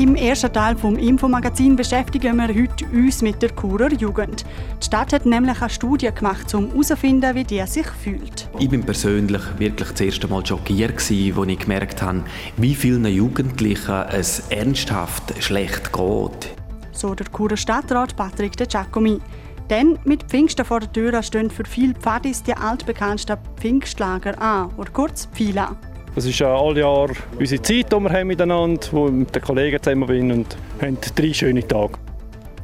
Im ersten Teil vom Infomagazin beschäftigen wir heute uns mit der Churer Jugend. Die Stadt hat nämlich eine Studie gemacht, um herauszufinden, wie die sich fühlt. Ich bin persönlich wirklich das erste Mal schockiert, als ich gemerkt habe, wie vielen Jugendlichen es ernsthaft schlecht geht. So der Churer Stadtrat Patrick De Giacomi. Denn mit Pfingsten vor der Tür stehen für viele Pfadis die altbekannten Pfingstlager an, oder kurz Pfila. Es ist ja alle Jahr unsere Zeit, die wir haben miteinander, wo ich mit den Kollegen zusammen bin und haben drei schöne Tage.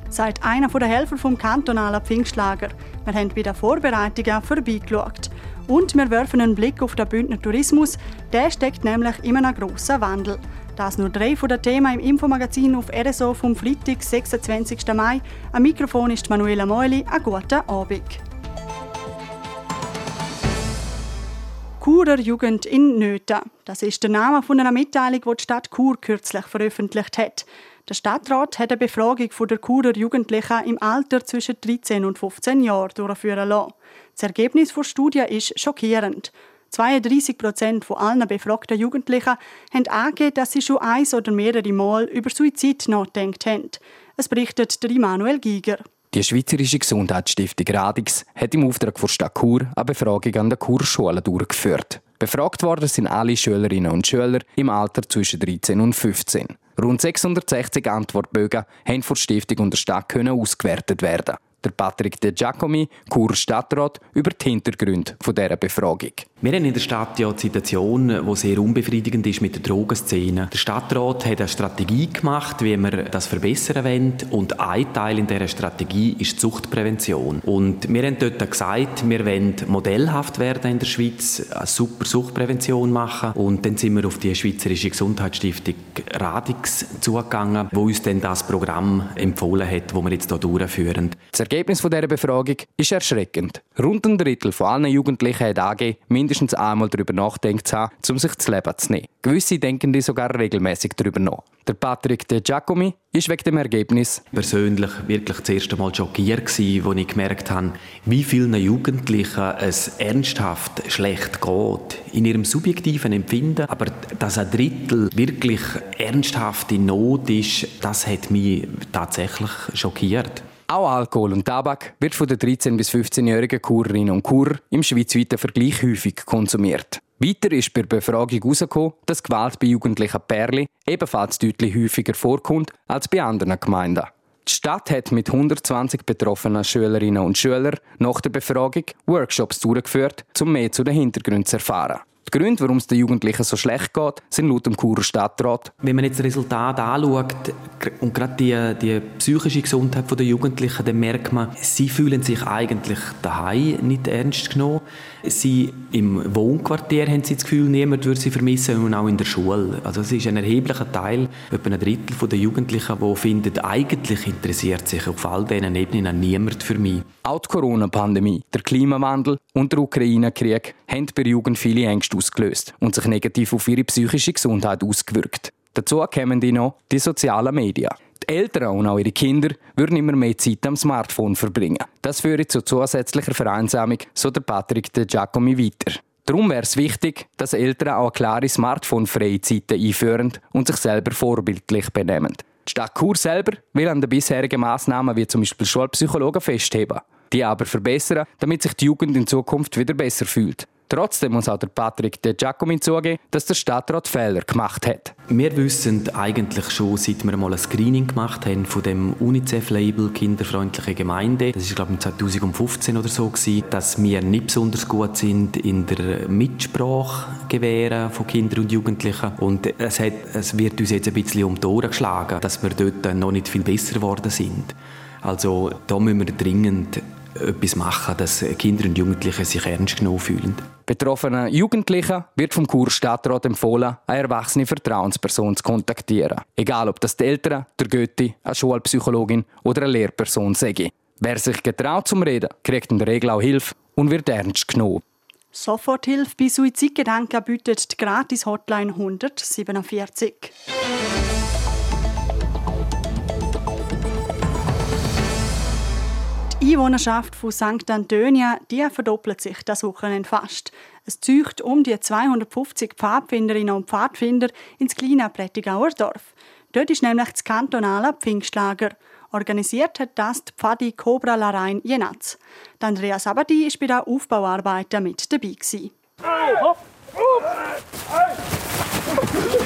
Sagt einer der Helfer vom kantonalen Pfingstlager. Wir haben bei den Vorbereitungen vorbeigeschaut. Und wir werfen einen Blick auf den Bündner Tourismus. Der steckt nämlich in einem grossen Wandel. Das nur drei von den Themen im Infomagazin auf RSO vom Freitag, 26. Mai. Am Mikrofon ist Manuela Meuli. Einen guten Abend. Churer Jugend in Nöten. Das ist der Name von einer Mitteilung, die die Stadt Chur kürzlich veröffentlicht hat. Der Stadtrat hat eine Befragung der Churer Jugendlichen im Alter zwischen 13 und 15 Jahren durchführen lassen. Das Ergebnis der Studie ist schockierend. 32 Prozent von allen befragten Jugendlichen haben angegeben, dass sie schon eins oder mehrere Mal über Suizid nachgedacht haben. Es berichtet der Immanuel Giger. Die Schweizerische Gesundheitsstiftung Radix hat im Auftrag der Stadt Chur eine Befragung an der Churschulen durchgeführt. Befragt worden sind alle Schülerinnen und Schüler im Alter zwischen 13 und 15. Rund 660 Antwortbögen haben von der Stiftung und der Stadt ausgewertet werden der Patrick De Giacomi, Chur Stadtrat, über die Hintergründe dieser Befragung. Wir haben in der Stadt ja eine Situation, die sehr unbefriedigend ist mit der Drogenszene. Der Stadtrat hat eine Strategie gemacht, wie wir das verbessern wollen. Und ein Teil in dieser Strategie ist die Suchtprävention. Und wir haben dort gesagt, wir wollen modellhaft werden in der Schweiz, eine super Suchtprävention machen. Und dann sind wir auf die Schweizerische Gesundheitsstiftung Radix zugegangen, wo uns dann das Programm empfohlen hat, das wir jetzt hier durchführen. Das Ergebnis dieser Befragung ist erschreckend. Rund ein Drittel von allen Jugendlichen hat angegeben, mindestens einmal darüber nachdenkt zu haben, um sich das Leben zu nehmen. Gewisse denken sogar regelmäßig darüber nach. Der Patrick De Giacomi ist wegen dem Ergebnis persönlich wirklich das erste Mal schockiert als ich gemerkt habe, wie vielen Jugendlichen es ernsthaft schlecht geht in ihrem subjektiven Empfinden, aber dass ein Drittel wirklich ernsthaft in Not ist, das hat mich tatsächlich schockiert. Auch Alkohol und Tabak wird von den 13- bis 15-jährigen Kurerinnen und Kurer im schweizweiten Vergleich häufig konsumiert. Weiter ist bei der Befragung herausgekommen, dass Gewalt bei jugendlichen Pärchen ebenfalls deutlich häufiger vorkommt als bei anderen Gemeinden. Die Stadt hat mit 120 betroffenen Schülerinnen und Schülern nach der Befragung Workshops durchgeführt, um mehr zu den Hintergründen zu erfahren. Die Gründe, warum es den Jugendlichen so schlecht geht, sind laut dem Churer Stadtrat. Wenn man jetzt das Resultat anschaut und gerade die, die psychische Gesundheit der Jugendlichen, dann merkt man, sie fühlen sich eigentlich daheim nicht ernst genommen. Sie im Wohnquartier haben sie das Gefühl, niemand würde sie vermissen und auch in der Schule. Also es ist ein erheblicher Teil, etwa ein Drittel der Jugendlichen, die finden, eigentlich interessiert sich auf all diesen Ebenen niemand für mich. Auch die Corona-Pandemie, der Klimawandel und der Ukraine-Krieg haben bei Jugend viele Ängste ausgelöst und sich negativ auf ihre psychische Gesundheit ausgewirkt. Dazu kommen die noch die sozialen Medien. Die Eltern und auch ihre Kinder würden immer mehr Zeit am Smartphone verbringen. Das führt zu zusätzlicher Vereinsamung, so der Patrick de Giacomi weiter. Darum wäre es wichtig, dass Eltern auch klare smartphone-freie Zeiten einführen und sich selber vorbildlich benehmen. Die Stadt Chur selber will an den bisherigen Massnahmen wie zum Beispiel Schulpsychologen festheben, die aber verbessern, damit sich die Jugend in Zukunft wieder besser fühlt. Trotzdem muss auch der Patrick De Giacomi zugeben, dass der Stadtrat Fehler gemacht hat. Wir wissen eigentlich schon, seit wir mal ein Screening gemacht haben von dem UNICEF-Label Kinderfreundliche Gemeinde, das ist glaube ich 2015 oder so dass wir nicht besonders gut sind in der Mitsprache von Kindern und Jugendlichen und es, hat, es wird uns jetzt ein bisschen um die Ohren geschlagen, dass wir dort noch nicht viel besser geworden sind. Also da müssen wir dringend etwas machen, dass Kinder und Jugendliche sich ernst genommen fühlen. Betroffenen Jugendlichen wird vom Kurstadtrat empfohlen, eine erwachsene Vertrauensperson zu kontaktieren. Egal, ob das die Eltern, der Götti, eine Schulpsychologin oder eine Lehrperson sei. Wer sich getraut zum Reden, kriegt in der Regel auch Hilfe und wird ernst genommen. Soforthilfe bei Suizidgedanken bietet die Gratis-Hotline 147. Die Einwohnerschaft von St. Antonia die verdoppelt sich das Wochenende fast. Es zieht um die 250 Pfadfinderinnen und Pfadfinder ins kleine Prättigauer Dorf. Dort ist nämlich das kantonale Pfingstlager. Organisiert hat das die Pfadi Cobra Larein Jenatz. Andrea Sabati war bei den Aufbauarbeiten mit dabei. Hey, hopp, hopp, hey.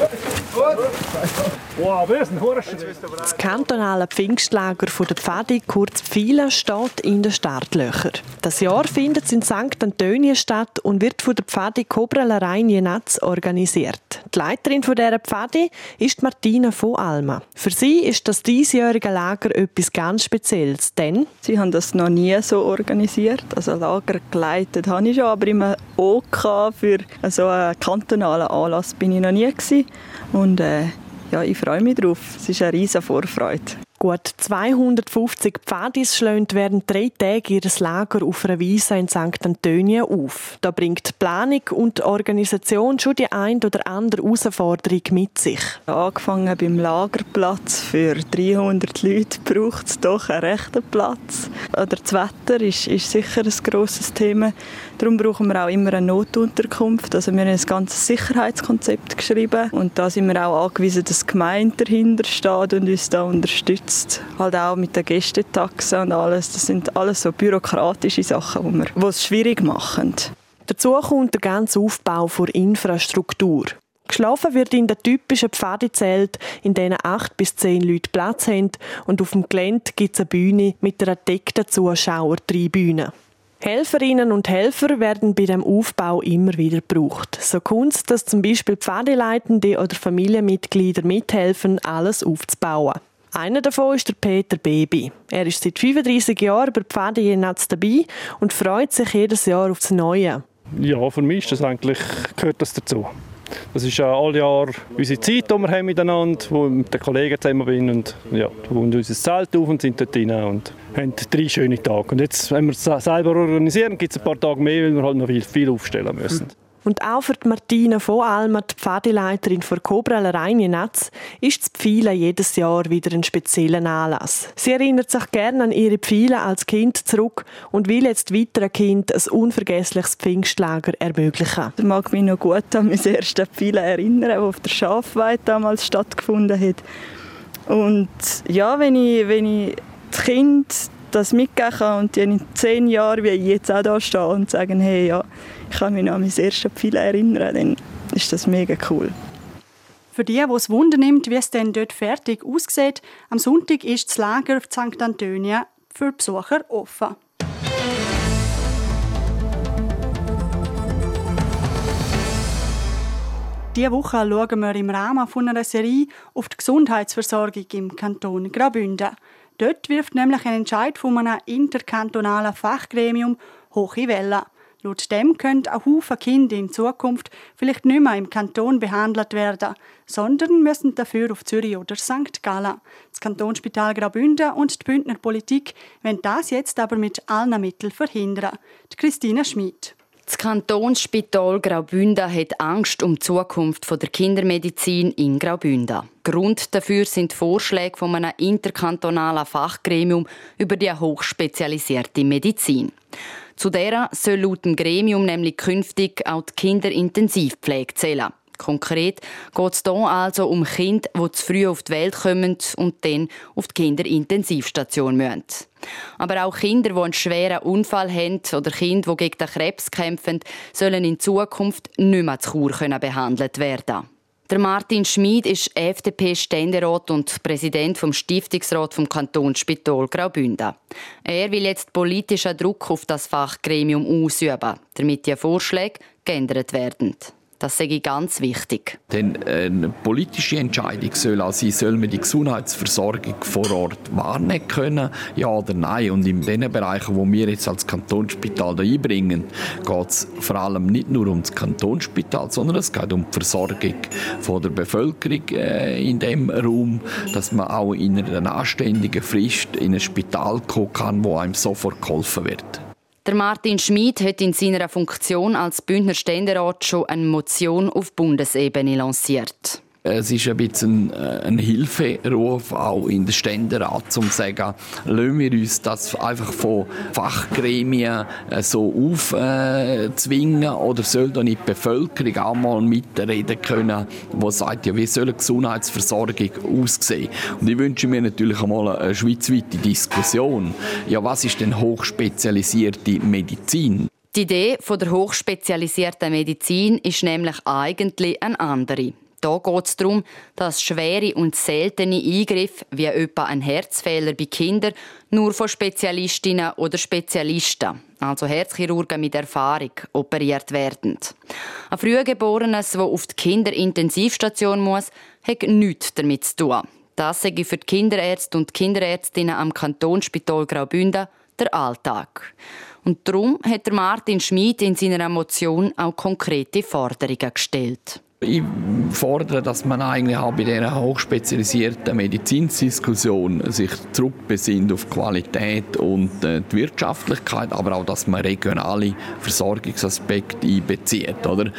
Wow, das ist ein Das kantonale Pfingstlager der Pfadi, kurz Pfila, steht in den Startlöchern. Das Jahr findet es in St. Antonien statt und wird von der Pfadi Cobra Larein Jenatz organisiert. Die Leiterin dieser Pfadi ist Martina von Alma. Für sie ist das diesjährige Lager etwas ganz Spezielles, denn sie haben das noch nie so organisiert. Also Lager geleitet habe ich schon, aber immer OK für so einen kantonalen Anlass bin ich noch nie gewesen. Und äh, ja, ich freue mich drauf. Es ist eine riesige Vorfreude. Gut 250 Pfadis schlönt während drei Tage ihr Lager auf einer Wiese in St. Antonio auf. Da bringt die Planung und Organisation schon die ein oder andere Herausforderung mit sich. Angefangen beim Lagerplatz. Für 300 Leute braucht es doch einen rechten Platz. Oder das Wetter ist, ist sicher ein grosses Thema. Darum brauchen wir auch immer eine Notunterkunft. Also wir haben ein ganzes Sicherheitskonzept geschrieben und da sind wir auch angewiesen, dass die Gemeinde dahinter steht und uns da unterstützt. Halt auch mit den Gästetaxen und alles. Das sind alles so bürokratische Sachen, die, es schwierig machen. Dazu kommt der ganze Aufbau der Infrastruktur. Geschlafen wird in den typischen Pfadezelt, in denen acht bis zehn Leute Platz haben und auf dem Gelände gibt es eine Bühne mit einer deckten Zuschauertribüne. Helferinnen und Helfer werden bei dem Aufbau immer wieder gebraucht. So kommt dass zum Beispiel Pfadeleitende oder Familienmitglieder mithelfen, alles aufzubauen. Einer davon ist der Peter Baby. Er ist seit 35 Jahren bei Pfade Jenatz dabei und freut sich jedes Jahr aufs Neue. Ja, für mich ist das eigentlich, gehört das dazu. Das ist ja alle Jahr unsere Zeit, die wir haben miteinander, wo ich mit den Kollegen zusammen bin und ja, und unser Zelt auf und sind dort rein und haben drei schöne Tage. Und jetzt, wenn wir es selber organisieren, gibt es ein paar Tage mehr, weil wir halt noch viel, viel aufstellen müssen. Und auch für Martina von Almer, die Pfadeleiterin für Kobrel Rheinjenetz, ist das Pfeilen jedes Jahr wieder ein spezieller Anlass. Sie erinnert sich gerne an ihre Pfeile als Kind zurück und will jetzt weiteren Kind ein unvergessliches Pfingstlager ermöglichen. Ich mag mich noch gut an mein erstes Pfeilen erinnern, das auf der Schafweide damals stattgefunden hat. Und ja, wenn ich, wenn ich das Kind das mitgeben kann und die in zehn Jahren, wie ich jetzt auch da stehe und sagen, hey, ja, ich kann mich noch an mein erstes Pfeil erinnern, dann ist das mega cool. Für die, die es Wunder nimmt, wie es denn dort fertig aussieht, am Sonntag ist das Lager auf St. Antonia für Besucher offen. Diese Woche schauen wir im Rahmen einer Serie auf die Gesundheitsversorgung im Kanton Graubünden. Dort wirft nämlich ein Entscheid von einem interkantonalen Fachgremium hohe Wellen. Laut dem können auch Haufen Kinder in Zukunft vielleicht nicht mehr im Kanton behandelt werden, sondern müssen dafür auf Zürich oder St. Gallen. Das Kantonsspital Graubünden und die Bündner Politik wollen das jetzt aber mit allen Mitteln verhindern. Die Christina Schmid. Das Kantonsspital Graubünden hat Angst um die Zukunft der Kindermedizin in Graubünden. Grund dafür sind Vorschläge von einem interkantonalen Fachgremium über die hochspezialisierte Medizin. Zu der soll laut dem Gremium nämlich künftig auch die Kinderintensivpflege zählen. Konkret geht es hier also um Kinder, die zu früh auf die Welt kommen und dann auf die Kinderintensivstation müssen. Aber auch Kinder, die einen schweren Unfall haben oder Kinder, die gegen den Krebs kämpfen, sollen in Zukunft nicht mehr zu Kur behandelt werden. Der Martin Schmid ist FDP-Ständerat und Präsident vom Stiftungsrat vom Kantonsspital Graubünden. Er will jetzt politischen Druck auf das Fachgremium ausüben, damit die Vorschläge geändert werden. Das ich ganz wichtig. Denn eine politische Entscheidung soll auch sein, soll man die Gesundheitsversorgung vor Ort wahrnehmen können, ja oder nein. Und in den Bereichen, wo wir jetzt als Kantonsspital einbringen, geht es vor allem nicht nur um das Kantonsspital, sondern es geht um die Versorgung von der Bevölkerung äh, in dem Raum, dass man auch in einer anständigen Frist in ein Spital kommen kann, wo einem sofort geholfen wird. Der Martin Schmid hat in seiner Funktion als Bündner Ständerat schon eine Motion auf Bundesebene lanciert. Es ist ein bisschen ein Hilferuf auch in den Ständerat, um zu sagen, lassen wir uns das einfach von Fachgremien äh, so aufzwingen oder soll da nicht die Bevölkerung auch mal mitreden können, die sagt, ja, wie soll eine Gesundheitsversorgung aussehen? Und ich wünsche mir natürlich einmal eine schweizweite Diskussion. Ja, was ist denn hochspezialisierte Medizin? Die Idee von der hochspezialisierten Medizin ist nämlich eigentlich eine andere. Da geht es darum, dass schwere und seltene Eingriffe, wie etwa ein Herzfehler bei Kindern, nur von Spezialistinnen oder Spezialisten, also Herzchirurgen mit Erfahrung, operiert werden. Ein Frühgeborenes, das auf die Kinderintensivstation muss, hat nichts damit zu tun. Das sei für die Kinderärzte und Kinderärztinnen am Kantonsspital Graubünden der Alltag. Und darum hat Martin Schmid in seiner Motion auch konkrete Forderungen gestellt. Ich fordere, dass man eigentlich auch bei dieser hochspezialisierten Medizinsdiskussion sich zurückbesinnt auf Qualität und äh, die Wirtschaftlichkeit, aber auch, dass man regionale Versorgungsaspekte einbezieht. Oder?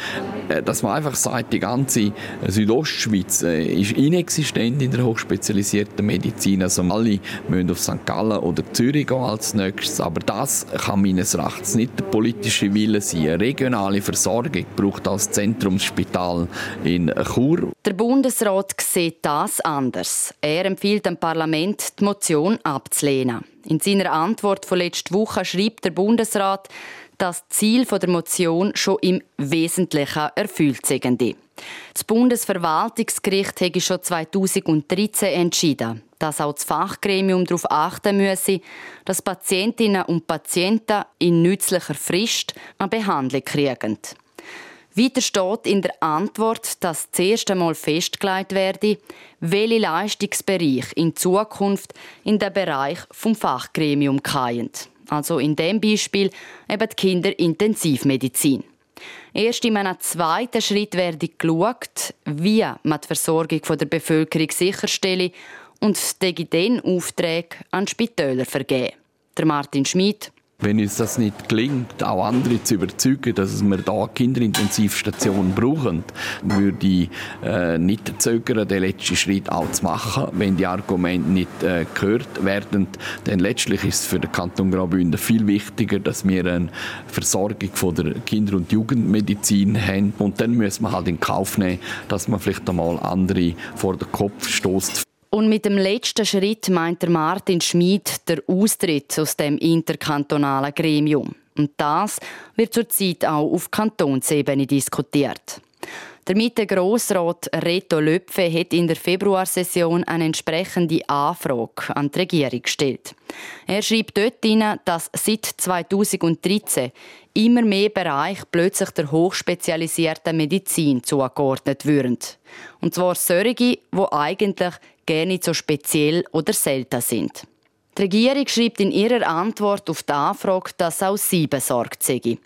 Äh, dass man einfach sagt, die ganze Südostschweiz äh, ist inexistent in der hochspezialisierten Medizin. Also alle müssen auf St. Gallen oder Zürich gehen als nächstes, aber das kann meines Erachtens nicht der politische Wille sein. Eine regionale Versorgung braucht als Zentrumsspital in Chur. Der Bundesrat sieht das anders. Er empfiehlt dem Parlament, die Motion abzulehnen. In seiner Antwort von letzter Woche schreibt der Bundesrat, dass das Ziel der Motion schon im Wesentlichen erfüllt sei. Das Bundesverwaltungsgericht habe schon 2013 entschieden, dass auch das Fachgremium darauf achten müsse, dass Patientinnen und Patienten in nützlicher Frist eine Behandlung kriegen. Weiter steht in der Antwort, dass das erste Mal festgelegt werde, welche Leistungsbereich in Zukunft in den Bereich vom Fachgremium fallen. Also in dem Beispiel eben die Kinderintensivmedizin. Erst in einem zweiten Schritt werde geschaut, wie man die Versorgung der Bevölkerung sicherstelle und den Aufträge an Spitäler vergeben. Der Martin Schmid, wenn uns das nicht gelingt, auch andere zu überzeugen, dass wir da Kinderintensivstationen brauchen, würde ich äh, nicht zögern, den letzten Schritt auch zu machen, wenn die Argumente nicht äh, gehört werden. Denn letztlich ist es für den Kanton Graubünden viel wichtiger, dass wir eine Versorgung von der Kinder- und Jugendmedizin haben. Und dann müssen wir halt in Kauf nehmen, dass man vielleicht einmal andere vor den Kopf stoßt. Und mit dem letzten Schritt meint der Martin Schmid der Austritt aus dem interkantonalen Gremium. Und das wird zurzeit auch auf Kantonsebene diskutiert. Der Mitte Grossrat Reto Löpfe hat in der Februarsession eine entsprechende Anfrage an die Regierung gestellt. Er schreibt dort hinein, dass seit 2013 immer mehr Bereiche plötzlich der hochspezialisierten Medizin zugeordnet würden. Und zwar solche, die eigentlich gar nicht so speziell oder selten sind. Die Regierung schreibt in ihrer Antwort auf die Anfrage, dass auch sie besorgt sei.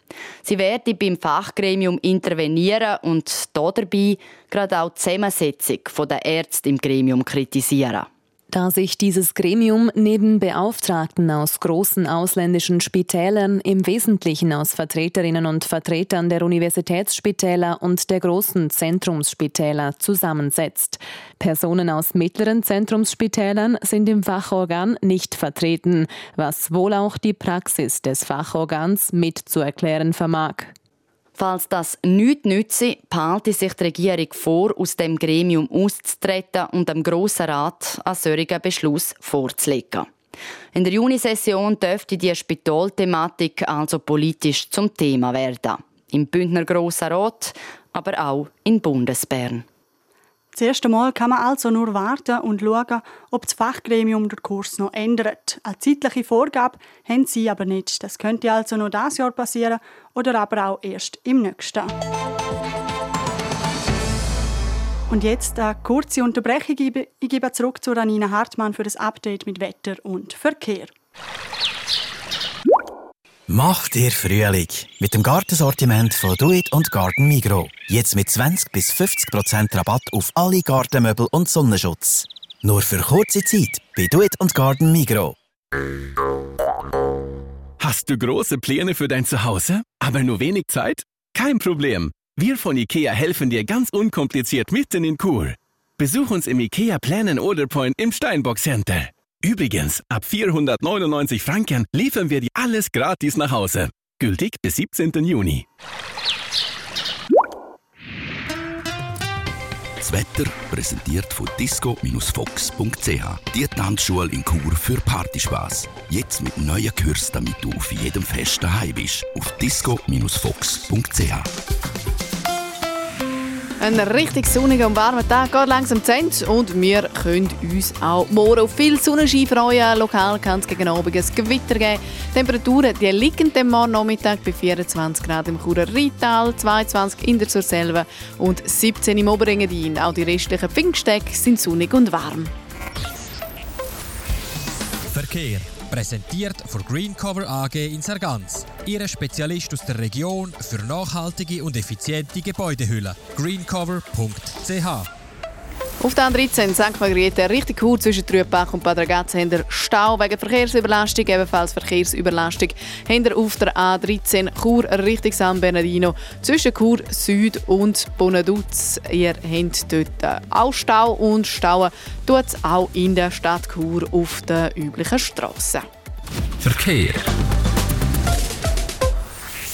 Sie werde beim Fachgremium intervenieren und dabei gerade auch die Zusammensetzung der Ärzte im Gremium kritisieren. Da sich dieses Gremium neben Beauftragten aus großen ausländischen Spitälern im Wesentlichen aus Vertreterinnen und Vertretern der Universitätsspitäler und der großen Zentrumsspitäler zusammensetzt. Personen aus mittleren Zentrumsspitälern sind im Fachorgan nicht vertreten, was wohl auch die Praxis des Fachorgans mitzuerklären vermag. Falls das nichts nütze, behalte sich die Regierung vor, aus dem Gremium auszutreten und dem Grossen Rat einen solchen Beschluss vorzulegen. In der Junisession dürfte die Spitalthematik also politisch zum Thema werden. Im Bündner Grossen Rat, aber auch in Bundesbern. Das erste Mal kann man also nur warten und schauen, ob das Fachgremium den Kurs noch ändert. Eine zeitliche Vorgabe haben sie aber nicht. Das könnte also noch dieses Jahr passieren oder aber auch erst im nächsten. Und jetzt eine kurze Unterbrechung. Ich gebe zurück zu Ranina Hartmann für das Update mit Wetter und Verkehr. Macht ihr Frühling mit dem Gartensortiment von Do It und Garden Migro. Jetzt mit 20 bis 50% Rabatt auf alle Gartenmöbel und Sonnenschutz. Nur für kurze Zeit bei Do It und Garden Migro. Hast du große Pläne für dein Zuhause, aber nur wenig Zeit? Kein Problem. Wir von IKEA helfen dir ganz unkompliziert mitten in Kur. Besuch uns im IKEA Plan Order Point im Steinbock Center. Übrigens, ab 499 Franken liefern wir dir alles gratis nach Hause. Gültig bis 17. Juni. Das Wetter präsentiert von disco-fox.ch. Die Tanzschule in Chur für Partyspaß. Jetzt mit neuen Kürzen, damit du auf jedem Fest daheim bist. Auf disco-fox.ch. Ein richtig sonniger und warmer Tag geht langsam zu Ende und wir können uns auch morgen auf viel Sonnenschein freuen. Lokal kann es gegen Abend ein Gewitter geben. Temperaturen die liegen dem morgen Nachmittag bei 24 Grad im Churer Rital, 22 in der Surselva und 17 im Oberengadin. Auch die restlichen Pfingsttage sind sonnig und warm. Verkehr. Präsentiert von Greencover AG in Sargans. Ihre Spezialist aus der Region für nachhaltige und effiziente Gebäudehülle. greencover.ch Auf der A13 St. Margrethe richtig gut zwischen Trübach und Bad Ragaz haben wir Stau wegen Verkehrsüberlastung, ebenfalls Verkehrsüberlastung haben wir auf der A13 Chur Richtung San Bernardino zwischen Chur Süd und Bonaduz. Ihr habt dort auch Stau und Stauen tut es auch in der Stadt Chur auf den üblichen Strassen. Verkehr.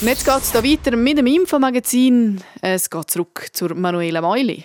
Und jetzt geht es weiter mit dem Infomagazin. Es geht zurück zur Manuela Meuli.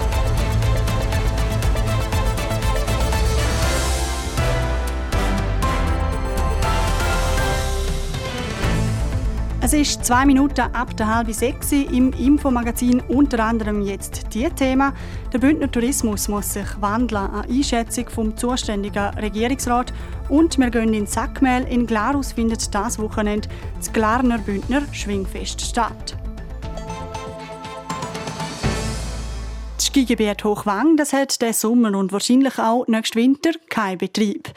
Es ist zwei Minuten ab der halben sechs im Infomagazin unter anderem jetzt die Thema. Der Bündner Tourismus muss sich wandeln an Einschätzung vom zuständigen Regierungsrat und wir gehen in Sackmehl. In Glarus findet das Wochenende das Glarner Bündner Schwingfest statt. Das Skigebiet Hochwang das hat diesen Sommer und wahrscheinlich auch nächsten Winter keinen Betrieb.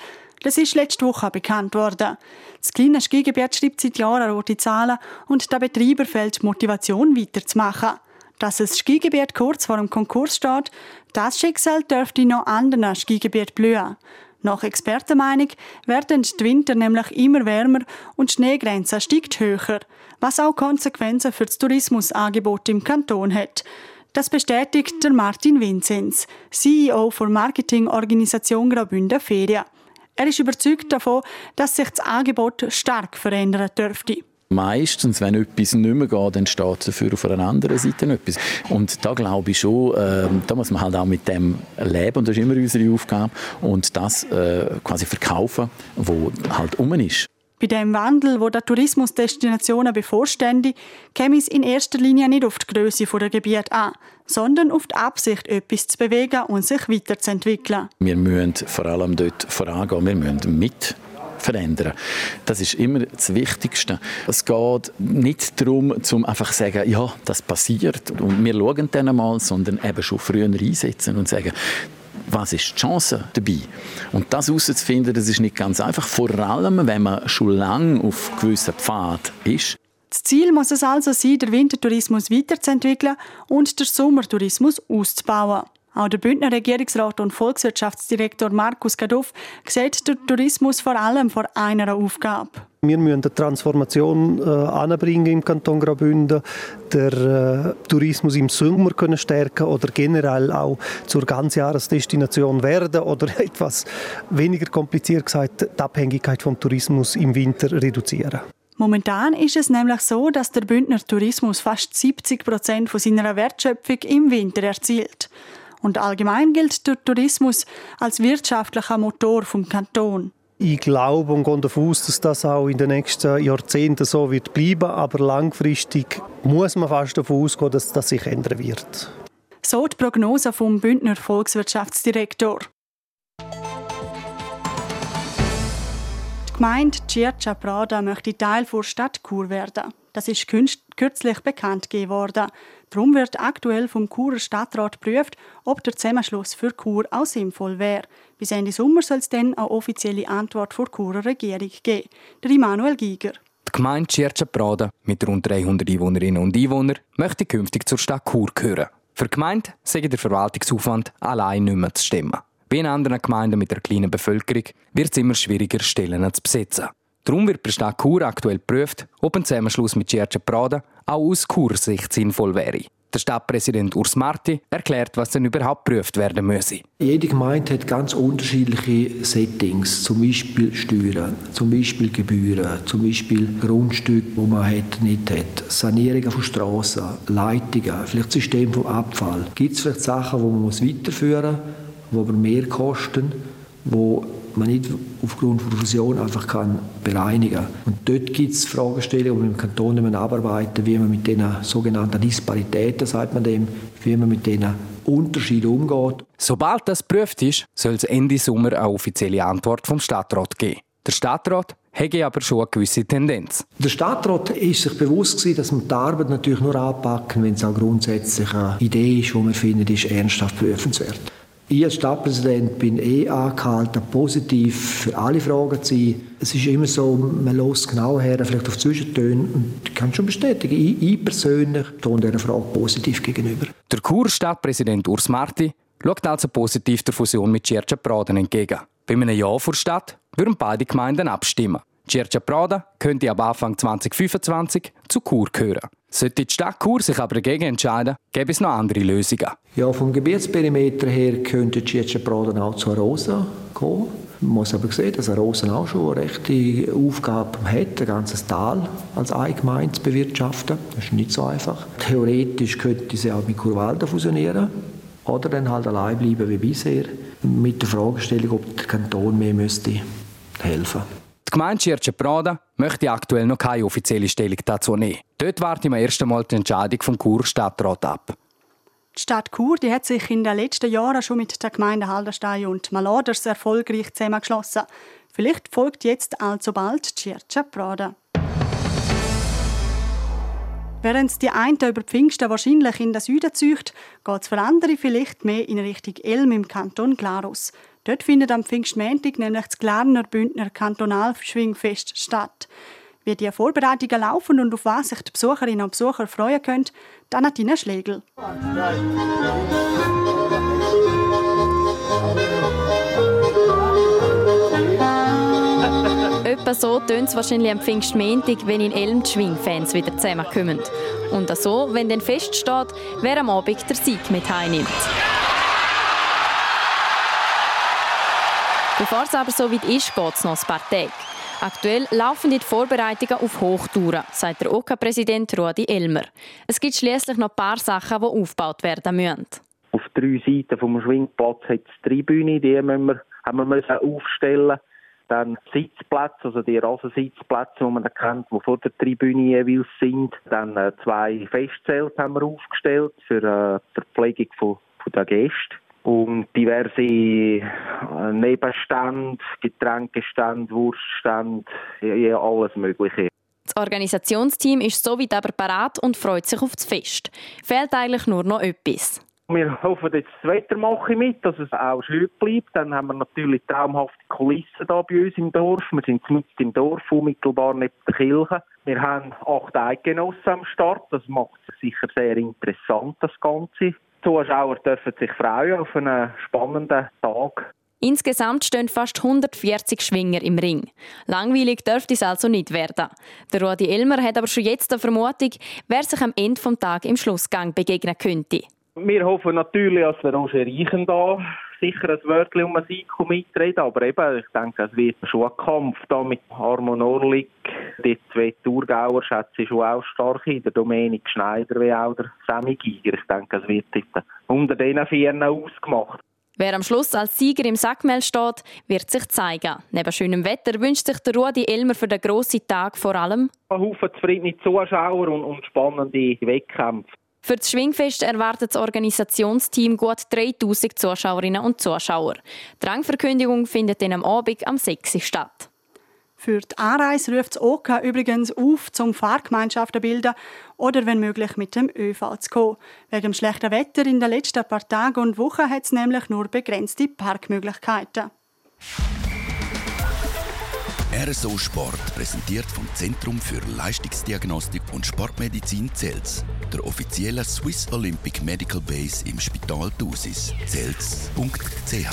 Das ist letzte Woche bekannt worden. Das kleine Skigebiet schreibt seit Jahren rote Zahlen und der Betreiber die Motivation weiterzumachen. Dass das Skigebiet kurz vor dem Konkurs steht, das Schicksal dürfte noch anderen Skigebieten blühen. Nach Expertenmeinung werden die Winter nämlich immer wärmer und die Schneegrenze steigt höher, was auch Konsequenzen für das Tourismusangebot im Kanton hat. Das bestätigt der Martin Vinzenz, CEO der Marketingorganisation Graubünden Ferien. Er ist überzeugt davon, dass sich das Angebot stark verändern dürfte. Meistens, wenn etwas nicht mehr geht, dann steht dafür auf einer anderen Seite etwas. Und da glaube ich schon, äh, da muss man halt auch mit dem leben und das ist immer unsere Aufgabe und das äh, quasi verkaufen, wo halt um ist. Bei dem Wandel, wo der Tourismusdestinationen bevorstände, käme es in erster Linie nicht auf die Größe der Gebiete an, sondern auf die Absicht, etwas zu bewegen und sich weiterzuentwickeln. Wir müssen vor allem dort vorangehen, wir müssen mit verändern. Das ist immer das Wichtigste. Es geht nicht darum, zum einfach zu sagen, ja, das passiert und wir schauen dann einmal, sondern eben schon früher einsetzen und sagen, was ist die Chance dabei? Und das herauszufinden, das ist nicht ganz einfach. Vor allem, wenn man schon lange auf gewissen Pfad ist. Das Ziel muss es also sein, den Wintertourismus weiterzuentwickeln und den Sommertourismus auszubauen. Auch der Bündner Regierungsrat und Volkswirtschaftsdirektor Markus Gaduff sieht den Tourismus vor allem vor einer Aufgabe. Wir müssen eine Transformation äh, anbringen im Kanton Graubünden, der äh, Tourismus im Sommer können stärken oder generell auch zur Ganzjahresdestination werden oder etwas weniger kompliziert gesagt, die Abhängigkeit vom Tourismus im Winter reduzieren. Momentan ist es nämlich so, dass der Bündner Tourismus fast 70 Prozent von seiner Wertschöpfung im Winter erzielt. Und allgemein gilt der Tourismus als wirtschaftlicher Motor vom Kanton. Ich glaube und gehe davon aus, dass das auch in den nächsten Jahrzehnten so wird bleiben, aber langfristig muss man fast davon ausgehen, dass das sich ändern wird. So die Prognose vom Bündner Volkswirtschaftsdirektor. Die Gemeinde Circa Prada möchte Teil der Stadt Chur werden. Das ist kürzlich bekannt geworden. Darum wird aktuell vom Churer Stadtrat geprüft, ob der Zusammenschluss für Chur auch sinnvoll wäre. Bis Ende Sommer soll es dann eine offizielle Antwort vor Churer Regierung geben. Der Immanuel Giger. Die Gemeinde Prada mit rund 300 Einwohnerinnen und Einwohnern möchte künftig zur Stadt Chur gehören. Für die Gemeinde sei der Verwaltungsaufwand allein nicht mehr zu stemmen. Wie in anderen Gemeinden mit einer kleinen Bevölkerung wird es immer schwieriger, Stellen zu besetzen. Darum wird bei Stadt Chur aktuell geprüft, ob ein Zusammenschluss mit Gierce Prada auch aus Chur-Sicht sinnvoll wäre. Der Stadtpräsident Urs Marti erklärt, was denn überhaupt geprüft werden müsse. Jede Gemeinde hat ganz unterschiedliche Settings, zum Beispiel Steuern, zum Beispiel Gebühren, zum Beispiel Grundstücke, wo man hat, nicht hat, Sanierungen von Straßen, Leitungen, vielleicht System vom Abfall. Gibt es vielleicht Sachen, die man weiterführen muss, die aber mehr kosten, wo man nicht aufgrund von Fusion einfach kann bereinigen kann. Und dort gibt es Fragestellungen, die wir im Kanton nicht abarbeiten, wie man mit diesen sogenannten Disparitäten, sagt man dem, wie man mit diesen Unterschieden umgeht. Sobald das geprüft ist, soll es Ende Sommer eine offizielle Antwort vom Stadtrat geben. Der Stadtrat hätte aber schon eine gewisse Tendenz. Der Stadtrat ist sich bewusst gewesen, dass man die Arbeit natürlich nur anpacken, wenn es auch grundsätzlich eine Idee ist, die man findet, ist ernsthaft prüfenswert. Ich als Stadtpräsident bin eh angehalten, positiv für alle Fragen zu sein. Es ist immer so, man lässt genau her, vielleicht auf Zwischentöne. Und ich kann schon bestätigen, ich, ich persönlich stehe dieser Frage positiv gegenüber. Der Kur-Stadtpräsident Urs Marti schaut also positiv der Fusion mit Cerca Praden entgegen. Bei einem Ja vor Stadt würden beide Gemeinden abstimmen. Cerca Prada könnte ab Anfang 2025 zu Chur gehören. Sollte die Stadt Chur sich aber dagegen entscheiden, gäbe es noch andere Lösungen. Ja, vom Gebietsperimeter her könnte Prada auch zu Arosa kommen. Man muss aber sehen, dass Arosa auch schon eine rechte Aufgabe hat, ein ganzes Tal als Eigengemeinde zu bewirtschaften. Das ist nicht so einfach. Theoretisch könnte sie auch mit Kurwalda fusionieren oder dann halt allein bleiben wie bisher mit der Fragestellung, ob der Kanton mehr müsste helfen müsste. Die Gemeinde Schirche Möchte aktuell noch keine offizielle Stellung dazu nehmen. Dort warten wir erst einmal die Entscheidung vom Chur Stadtrat ab. Die Stadt Chur die hat sich in den letzten Jahren schon mit der Gemeinde Halderstein und Maladers erfolgreich zusammengeschlossen. Vielleicht folgt jetzt alsobald Schirche Prada. Während die einen über Pfingsten wahrscheinlich in den Süden zieht, geht es für andere vielleicht mehr in Richtung Elm im Kanton Glarus. Dort findet am Pfingstmontag nämlich das Glarner Bündner Kantonalschwingfest statt. Wie die Vorbereitungen laufen und auf was sich die Besucherinnen und Besucher freuen können, dann hat Ihnen Schlegel. Etwa so tönt es wahrscheinlich am Pfingstmontag, wenn in Elm die Schwingfans wieder zusammenkommen. Und so, wenn dann feststeht, wer am Abend der Sieg mit heimnimmt. Bevor es aber so weit ist, geht es noch ein paar Tage. Aktuell laufen die Vorbereitungen auf Hochtouren, sagt der OK-Präsident Rudi Elmer. Es gibt schließlich noch ein paar Sachen, die aufgebaut werden müssen. Auf drei Seiten vom Schwingplatz hat es Tribüne, die müssen wir, haben wir müssen aufstellen dann Sitzplätze, also die Rasensitzplätze, die man kennt, die vor der Tribüne jeweils sind. Dann äh, zwei Festzelte haben wir aufgestellt für äh, die Verpflegung der Gäste und diverse äh, Nebenstände, Getränkestände, Wurststände, ja, alles Mögliche. Das Organisationsteam ist soweit aber parat und freut sich auf das Fest. Fehlt eigentlich nur noch etwas. Wir hoffen, dass das Wetter mache mit, dass es auch schön bleibt. Dann haben wir natürlich traumhafte Kulissen hier bei uns im Dorf. Wir sind mitten im Dorf, unmittelbar neben der Kirche. Wir haben acht Eidgenossen am Start. Das macht es sicher sehr interessant, das Ganze. Zuschauer dürfen sich freuen auf einen spannenden Tag. Insgesamt stehen fast 140 Schwinger im Ring. Langweilig dürfte es also nicht werden. Der Rudi Elmer hat aber schon jetzt eine Vermutung, wer sich am Ende des Tages im Schlussgang begegnen könnte. Wir hoffen natürlich, dass der Roger Reichen da sicher ein Wörtchen um Musik mitreden aber eben, ich denke, es wird schon ein Kampf da mit Harmon Orlik. Die zwei Thurgauer schätze ich schon auch stark ein, der Dominik Schneider wie auch der Sammy Giger. Ich denke, es wird unter diesen vier ausgemacht. Wer am Schluss als Sieger im Sackmehl steht, wird sich zeigen. Neben schönem Wetter wünscht sich der Rudi Elmer für den grossen Tag vor allem ein Haufen zufriedene Zuschauer und, und spannende Wettkämpfe. Für das Schwingfest erwartet das Organisationsteam gut 3000 Zuschauerinnen und Zuschauer. Die Rangverkündigung findet dann am Abend am 6. statt. Für die Anreise ruft das OK übrigens auf, zum Fahrgemeinschaften zu bilden oder wenn möglich mit dem ÖV zu kommen. Wegen dem schlechten Wetter in den letzten paar Tagen und Wochen hat es nämlich nur begrenzte Parkmöglichkeiten. RSO Sport präsentiert vom Zentrum für Leistungsdiagnostik und Sportmedizin Zels. der offiziellen Swiss Olympic Medical Base im Spital Thusis. Zelz.ch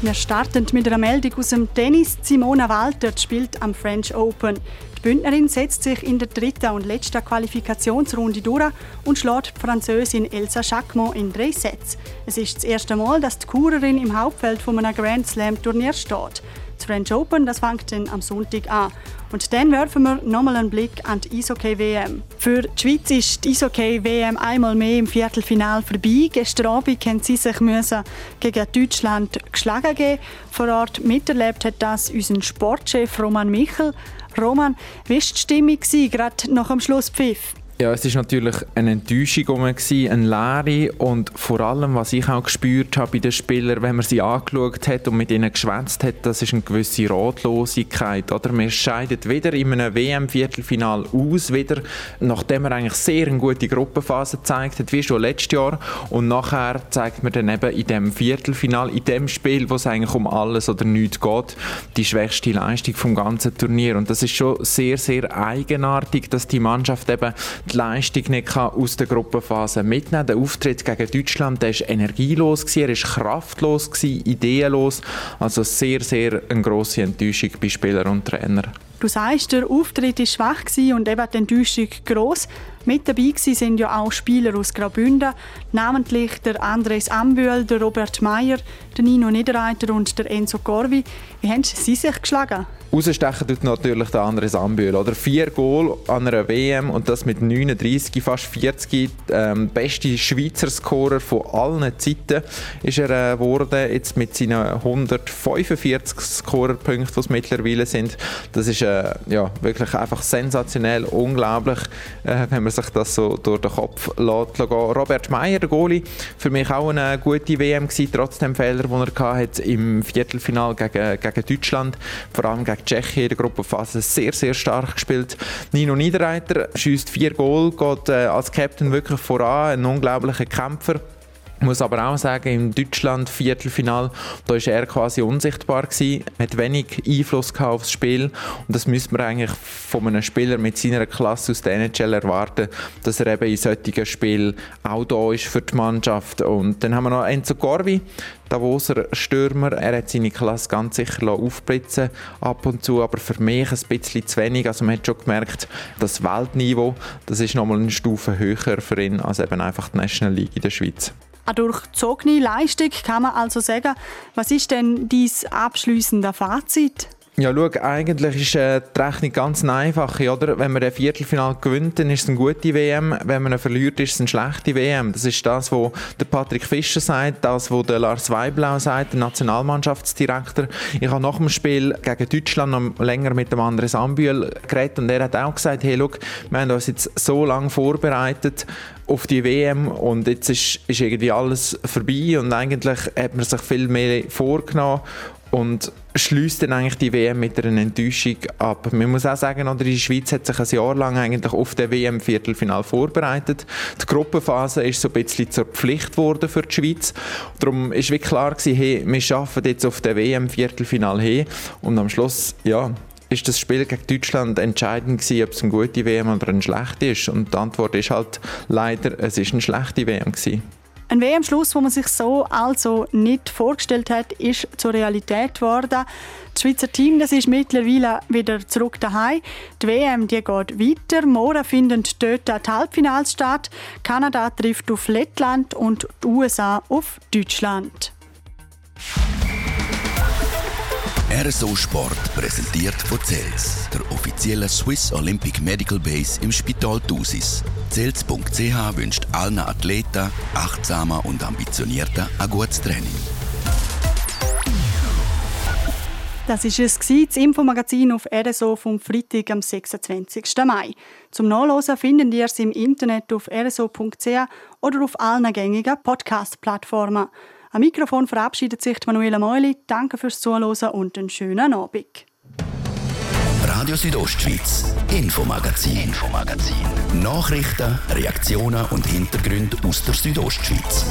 wir starten mit einer Meldung aus dem Tennis. Simona Walter spielt am French Open. Die Bündnerin setzt sich in der dritten und letzten Qualifikationsrunde durch und schlägt die Französin Elsa Jacquemont in drei Sätze. Es ist das erste Mal, dass die Kurerin im Hauptfeld von Grand Slam Turnier steht. Das French Open das fängt dann am Sonntag an. Und dann werfen wir nochmal einen Blick an die Eishockey-WM. Für die Schweiz ist die Eishockey-WM einmal mehr im Viertelfinal vorbei. Gestern Abend haben sie sich gegen Deutschland geschlagen geben. Vor Ort miterlebt hat das unser Sportchef Roman Michel. Roman, wie war die Stimmung gerade nach dem Schlusspfiff? Ja, es ist natürlich eine Enttäuschung gewesen, eine Leere und vor allem, was ich auch gespürt habe bei den Spielern, wenn man sie angeschaut hat und mit ihnen geschwätzt hat, das ist eine gewisse Ratlosigkeit. Oder man scheidet wieder in einem WM-Viertelfinal aus, wieder, nachdem man eigentlich sehr eine gute Gruppenphase gezeigt hat, wie schon letztes Jahr. Und nachher zeigt man dann eben in dem Viertelfinal, in dem Spiel, wo es eigentlich um alles oder nichts geht, die schwächste Leistung vom ganzen Turnier. Und das ist schon sehr, sehr eigenartig, dass die Mannschaft eben die Leistung nicht aus der Gruppenphase mitnehmen. Der Auftritt gegen Deutschland war energielos, er war kraftlos, ideenlos. Also sehr, sehr eine grosse Enttäuschung bei Spielern und Trainern. Du sagst, der Auftritt war schwach und eben die Enttäuschung gross. Mit dabei sind ja auch Spieler aus Graubünden, namentlich der Andres Ambühl, der Robert Meyer, der Nino Niederreiter und der Enzo Corvi. Wie haben sie sich geschlagen? Rausstechen tut natürlich der andere Sambühl. Oder vier Goal an einer WM und das mit 39, fast 40. Ähm, beste Schweizer Scorer von allen Zeiten ist er geworden. Äh, jetzt mit seinen 145 Scorerpunkten, die es mittlerweile sind. Das ist äh, ja, wirklich einfach sensationell, unglaublich, äh, wenn man sich das so durch den Kopf lässt gehen. Robert Meyer, der Goalie, für mich auch eine gute WM trotz dem Fehler, den er hatte im Viertelfinal gegen, gegen Deutschland, vor allem gegen Tschechien in der Gruppenphase sehr, sehr stark gespielt. Nino Niederreiter schießt vier Goal, geht äh, als Captain wirklich voran, ein unglaublicher Kämpfer. Muss aber auch sagen, im Deutschland Viertelfinal, da ist er quasi unsichtbar gewesen, hat wenig Einfluss aufs Spiel und das müsste man eigentlich von einem Spieler mit seiner Klasse aus der NHL erwarten, dass er eben in solchen Spielen auch da ist für die Mannschaft. Und dann haben wir noch Enzo Corvi, Davoser Stürmer. Er hat seine Klasse ganz sicher aufblitzen ab und zu, aber für mich ein bisschen zu wenig. Also man hat schon gemerkt, das Weltniveau, das ist nochmal eine Stufe höher für ihn als eben einfach die National League in der Schweiz. Eine durchzogene Leistung kann man also sagen. Was ist denn dein abschließende Fazit? Ja, schau, eigentlich ist äh, die Rechnung ganz einfach. Oder? Wenn man ein Viertelfinal gewinnt, dann ist es eine gute WM. Wenn man verliert, ist es eine schlechte WM. Das ist das, was der Patrick Fischer sagt, das, was der Lars Weiblau sagt, der Nationalmannschaftsdirektor. Ich habe nach dem Spiel gegen Deutschland noch länger mit dem Andres Ambühl geredet und er hat auch gesagt, hey, schau, wir haben uns jetzt so lange vorbereitet auf die WM und jetzt ist, ist irgendwie alles vorbei und eigentlich hat man sich viel mehr vorgenommen und schließt dann eigentlich die WM mit einer Enttäuschung ab. Man muss auch sagen, oder die Schweiz hat sich ein Jahr lang eigentlich auf der WM Viertelfinal vorbereitet. Die Gruppenphase ist so ein bisschen zur Pflicht geworden für die Schweiz. Darum ist wie klar gewesen, hey, wir schaffen jetzt auf der WM Viertelfinal hin und am Schluss, ja, ist das Spiel gegen Deutschland entscheidend gewesen, ob es eine gute WM oder eine schlechte ist. Und die Antwort ist halt leider, es ist eine schlechte WM gewesen. Ein WM-Schluss, wo man sich so also nicht vorgestellt hat, ist zur Realität geworden. Das Schweizer Team das ist mittlerweile wieder zurück daheim. Die WM die geht weiter. Morgen finden dort die Halbfinals statt. Kanada trifft auf Lettland und die USA auf Deutschland. RSO Sport präsentiert von Zels, der offiziellen Swiss Olympic Medical Base im Spital Thusis. Zels.ch wünscht allen Athleten, achtsamer und ambitionierter ein gutes Training. Das war es, das Infomagazin auf RSO vom Freitag, am 26. Mai. Zum Nachlesen finden ihr es im Internet auf rso.ch oder auf allen gängigen Podcast-Plattformen. Am Mikrofon verabschiedet sich Manuela Meuli. Danke fürs Zuhören und einen schönen Abend. Radio Südostschweiz, Infomagazin, Infomagazin. Nachrichten, Reaktionen und Hintergründe aus der Südostschweiz.